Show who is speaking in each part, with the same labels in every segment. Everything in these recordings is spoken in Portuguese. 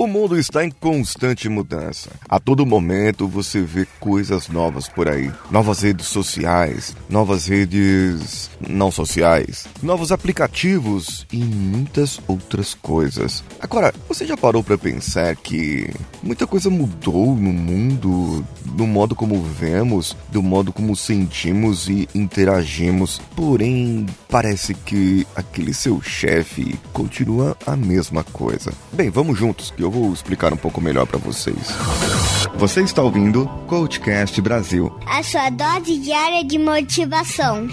Speaker 1: O mundo está em constante mudança. A todo momento você vê coisas novas por aí. Novas redes sociais, novas redes não sociais, novos aplicativos e muitas outras coisas. Agora, você já parou para pensar que muita coisa mudou no mundo, no modo como vemos, do modo como sentimos e interagimos? Porém, parece que aquele seu chefe continua a mesma coisa. Bem, vamos juntos que eu vou explicar um pouco melhor para vocês. Você está ouvindo Coachcast Brasil.
Speaker 2: A sua dose diária de motivação.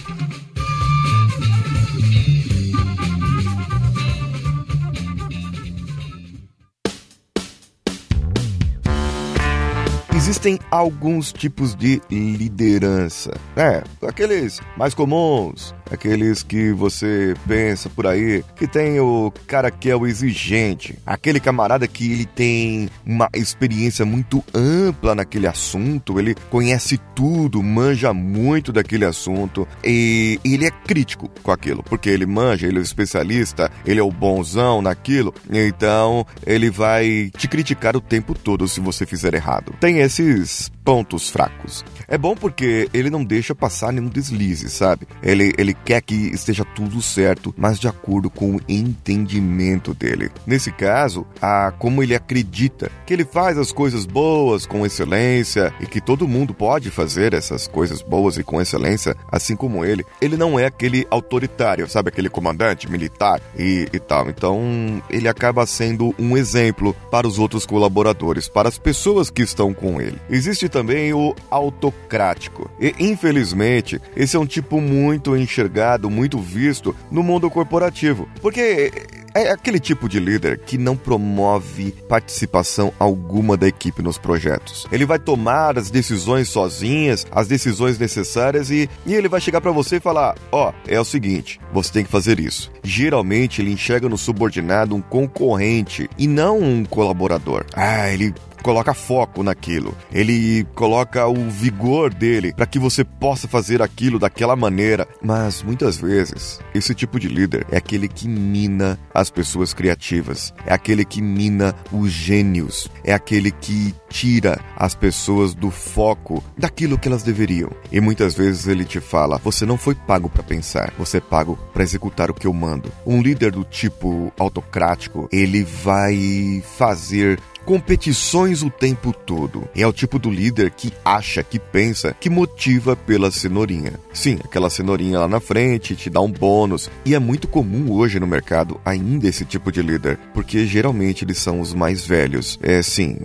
Speaker 1: Existem alguns tipos de liderança. É, aqueles mais comuns, aqueles que você pensa por aí, que tem o cara que é o exigente, aquele camarada que ele tem uma experiência muito ampla naquele assunto, ele conhece tudo, manja muito daquele assunto e ele é crítico com aquilo, porque ele manja, ele é o especialista, ele é o bonzão naquilo, então ele vai te criticar o tempo todo se você fizer errado. Tem esses pontos fracos. É bom porque ele não deixa passar nenhum deslize, sabe? Ele, ele quer que esteja tudo certo, mas de acordo com o entendimento dele. Nesse caso, a como ele acredita que ele faz as coisas boas com excelência e que todo mundo pode fazer essas coisas boas e com excelência, assim como ele. Ele não é aquele autoritário, sabe? Aquele comandante militar e, e tal. Então, ele acaba sendo um exemplo para os outros colaboradores, para as pessoas que estão com ele. Existe também o autocrático. E, infelizmente, esse é um tipo muito enxergado, muito visto no mundo corporativo. Porque é aquele tipo de líder que não promove participação alguma da equipe nos projetos. Ele vai tomar as decisões sozinhas, as decisões necessárias e, e ele vai chegar para você e falar: Ó, oh, é o seguinte, você tem que fazer isso. Geralmente ele enxerga no subordinado um concorrente e não um colaborador. Ah, ele coloca foco naquilo, ele coloca o vigor dele para que você possa fazer aquilo daquela maneira. Mas muitas vezes, esse tipo de líder é aquele que mina as pessoas criativas, é aquele que mina os gênios, é aquele que tira as pessoas do foco daquilo que elas deveriam. E muitas vezes ele te fala: você não foi pago para pensar, você é pago para executar o que eu mando. Um líder do tipo autocrático, ele vai fazer competições o tempo todo. É o tipo do líder que acha, que pensa, que motiva pela cenourinha. Sim, aquela cenourinha lá na frente te dá um bônus. E é muito comum hoje no mercado ainda esse tipo de líder, porque geralmente eles são os mais velhos. É sim,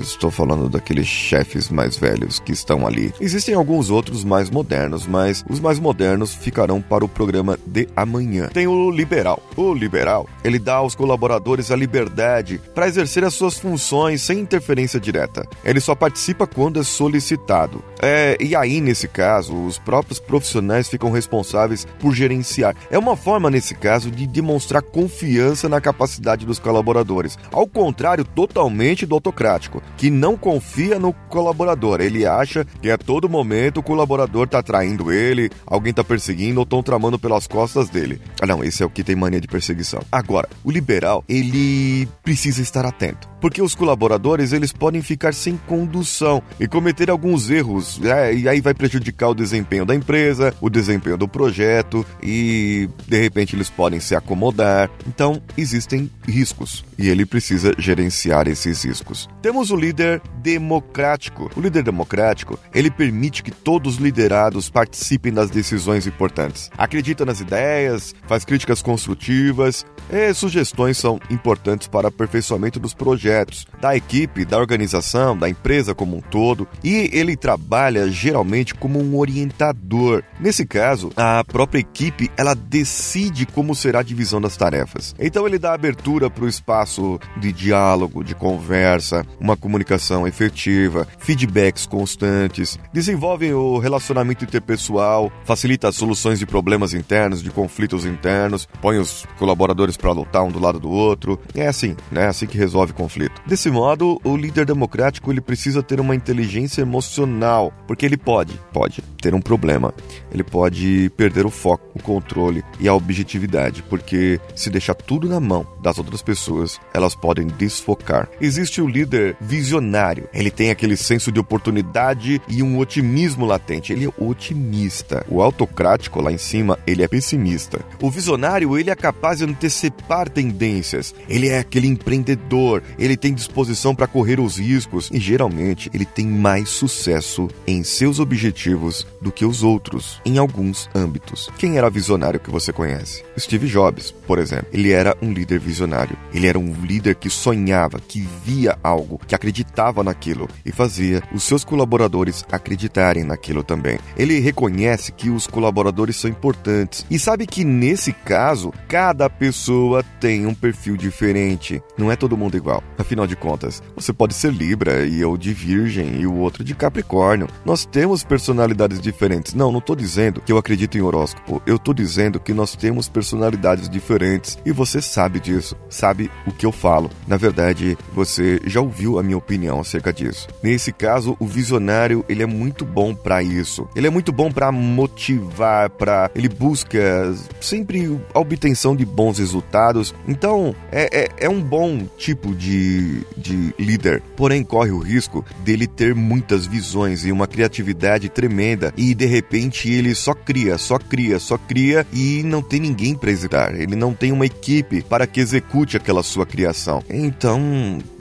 Speaker 1: estou falando daqueles chefes mais velhos que estão ali. Existem alguns outros mais modernos, mas os mais modernos ficarão para o programa de amanhã. Tem o liberal. O liberal, ele dá aos colaboradores a liberdade para exercer as suas funções funções sem interferência direta. Ele só participa quando é solicitado. É, e aí, nesse caso, os próprios profissionais ficam responsáveis por gerenciar. É uma forma, nesse caso, de demonstrar confiança na capacidade dos colaboradores. Ao contrário totalmente do autocrático, que não confia no colaborador. Ele acha que a todo momento o colaborador está traindo ele, alguém está perseguindo ou estão tramando pelas costas dele. Ah, não, esse é o que tem mania de perseguição. Agora, o liberal, ele precisa estar atento porque os colaboradores eles podem ficar sem condução e cometer alguns erros, é, e aí vai prejudicar o desempenho da empresa, o desempenho do projeto e de repente eles podem se acomodar. Então existem riscos e ele precisa gerenciar esses riscos. Temos o líder democrático. O líder democrático ele permite que todos os liderados participem das decisões importantes. Acredita nas ideias, faz críticas construtivas e sugestões são importantes para aperfeiçoamento dos projetos, da equipe, da organização, da empresa como um todo, e ele trabalha geralmente como um orientador. Nesse caso, a própria equipe ela decide como será a divisão das tarefas. Então ele dá abertura para o espaço de diálogo, de conversa, uma comunicação efetiva, feedbacks constantes, desenvolve o relacionamento interpessoal, facilita as soluções de problemas internos, de conflitos internos, põe os colaboradores para lutar um do lado do outro. É assim, né? É assim que resolve conflito. Desse modo, o líder democrático ele precisa ter uma inteligência emocional, porque ele pode, pode ter um problema. Ele pode perder o foco, o controle e a objetividade, porque se deixar tudo na mão das outras pessoas, elas podem desfocar. Existe o líder visionário. Ele tem aquele senso de oportunidade e um otimismo latente. Ele é otimista. O autocrático lá em cima, ele é pessimista. O visionário, ele é capaz de antecipar tendências. Ele é aquele empreendedor. Ele tem disposição para correr os riscos e geralmente ele tem mais sucesso em seus objetivos do que os outros em alguns âmbitos. Quem era visionário que você conhece? Steve Jobs, por exemplo. Ele era um líder visionário. Ele era um líder que sonhava, que via algo, que acreditava naquilo e fazia os seus colaboradores acreditarem naquilo também. Ele reconhece que os colaboradores são importantes e sabe que nesse caso, cada pessoa tem um perfil diferente. Não é todo mundo igual. Afinal de contas, você pode ser Libra e eu de Virgem e o outro de Capricórnio. Nós temos personalidades diferentes. Não, não estou dizendo que eu acredito em horóscopo. Eu estou dizendo que nós temos personalidades diferentes e você sabe disso, sabe o que eu falo. Na verdade, você já ouviu a minha opinião acerca disso. Nesse caso, o visionário ele é muito bom para isso. Ele é muito bom para motivar, para ele busca sempre a obtenção de bons resultados. Então, é, é, é um bom tipo de, de líder. Porém, corre o risco dele ter muitas visões e uma criatividade tremenda e de repente ele só cria, só cria, só cria e não tem ninguém para executar. Ele não tem uma equipe para que execute aquela sua criação. Então,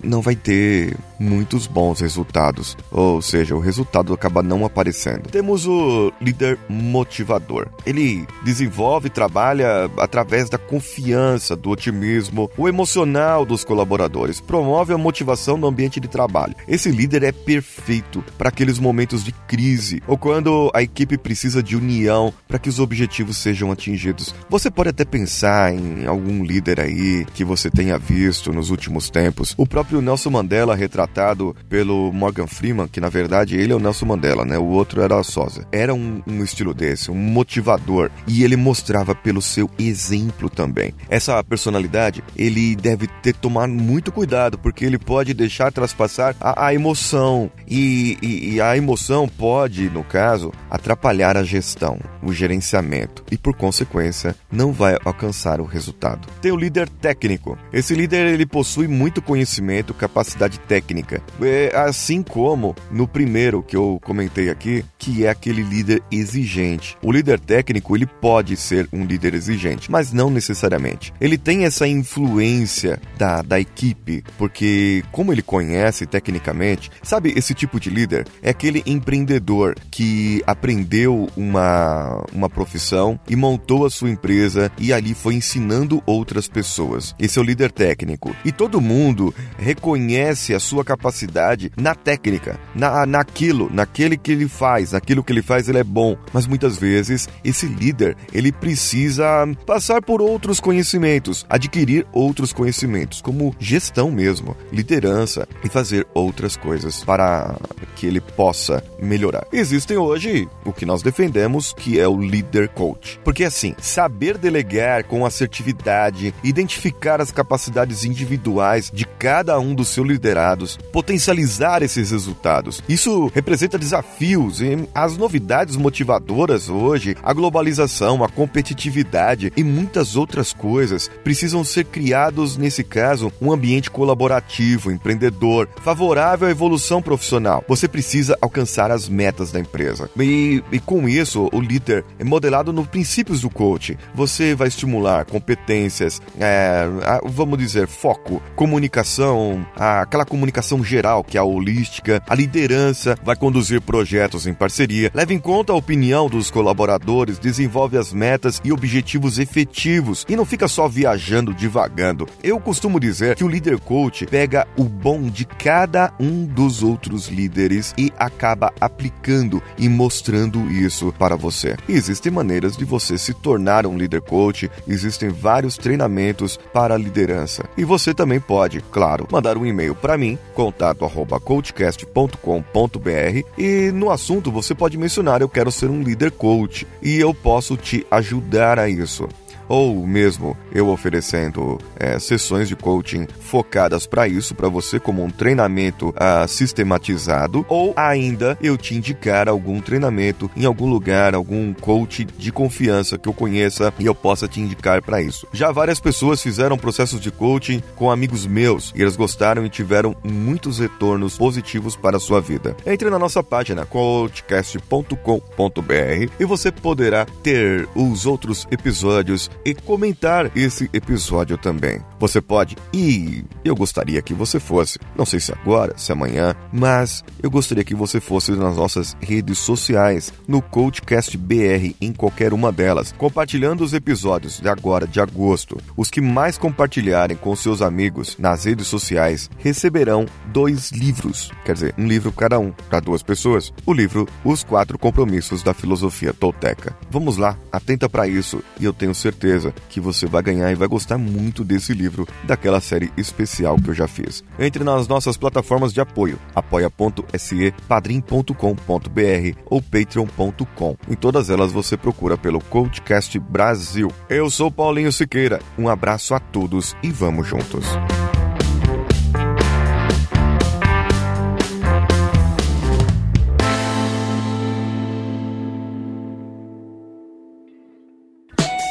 Speaker 1: não vai ter muitos bons resultados, ou seja, o resultado acaba não aparecendo. Temos o líder motivador. Ele desenvolve e trabalha através da confiança, do otimismo, o emocional dos colaboradores, promove a motivação no ambiente de trabalho. Esse líder é perfeito para aqueles momentos de crise ou quando a equipe precisa de união para que os objetivos sejam atingidos. Você pode até pensar em algum líder aí que você tenha visto nos últimos tempos. O próprio próprio Nelson Mandela, retratado pelo Morgan Freeman, que na verdade ele é o Nelson Mandela, né? O outro era a Sosa. Era um, um estilo desse, um motivador. E ele mostrava pelo seu exemplo também. Essa personalidade, ele deve ter tomado muito cuidado, porque ele pode deixar traspassar a, a emoção. E, e, e a emoção pode, no caso, atrapalhar a gestão, o gerenciamento. E por consequência, não vai alcançar o resultado. Tem o líder técnico. Esse líder ele possui muito conhecimento conhecimento, capacidade técnica. É, assim como no primeiro que eu comentei aqui, que é aquele líder exigente. O líder técnico, ele pode ser um líder exigente, mas não necessariamente. Ele tem essa influência da, da equipe, porque como ele conhece tecnicamente, sabe, esse tipo de líder é aquele empreendedor que aprendeu uma, uma profissão e montou a sua empresa e ali foi ensinando outras pessoas. Esse é o líder técnico. E todo mundo reconhece a sua capacidade na técnica, na, naquilo, naquele que ele faz, naquilo que ele faz ele é bom. Mas muitas vezes esse líder ele precisa passar por outros conhecimentos, adquirir outros conhecimentos, como gestão mesmo, liderança e fazer outras coisas para que ele possa melhorar. Existem hoje o que nós defendemos que é o líder coach, porque assim saber delegar com assertividade, identificar as capacidades individuais de cada um dos seus liderados, potencializar esses resultados. Isso representa desafios e as novidades motivadoras hoje, a globalização, a competitividade e muitas outras coisas precisam ser criados, nesse caso, um ambiente colaborativo, empreendedor, favorável à evolução profissional. Você precisa alcançar as metas da empresa. E, e com isso, o líder é modelado nos princípios do coach. Você vai estimular competências, é, vamos dizer, foco, comunicação, a, aquela comunicação geral que é a holística, a liderança vai conduzir projetos em parceria, leva em conta a opinião dos colaboradores, desenvolve as metas e objetivos efetivos e não fica só viajando, divagando. Eu costumo dizer que o líder coach pega o bom de cada um dos outros líderes e acaba aplicando e mostrando isso para você. E existem maneiras de você se tornar um líder coach, existem vários treinamentos para a liderança. E você também pode, claro, mandar um e-mail para mim, contato@coachcast.com.br e no assunto você pode mencionar eu quero ser um líder coach e eu posso te ajudar a isso. Ou mesmo eu oferecendo é, sessões de coaching focadas para isso, para você como um treinamento uh, sistematizado, ou ainda eu te indicar algum treinamento em algum lugar, algum coach de confiança que eu conheça e eu possa te indicar para isso. Já várias pessoas fizeram processos de coaching com amigos meus e eles gostaram e tiveram muitos retornos positivos para a sua vida. Entre na nossa página coachcast.com.br e você poderá ter os outros episódios e comentar esse episódio também. Você pode e eu gostaria que você fosse, não sei se agora, se amanhã, mas eu gostaria que você fosse nas nossas redes sociais, no Coachcast BR em qualquer uma delas, compartilhando os episódios de agora de agosto. Os que mais compartilharem com seus amigos nas redes sociais receberão dois livros, quer dizer, um livro cada um, para duas pessoas. O livro Os Quatro Compromissos da Filosofia Tolteca. Vamos lá, atenta para isso e eu tenho certeza que você vai ganhar e vai gostar muito desse livro, daquela série especial que eu já fiz. Entre nas nossas plataformas de apoio, apoia.se, padrim.com.br ou patreon.com. Em todas elas você procura pelo Coachcast Brasil. Eu sou Paulinho Siqueira. Um abraço a todos e vamos juntos.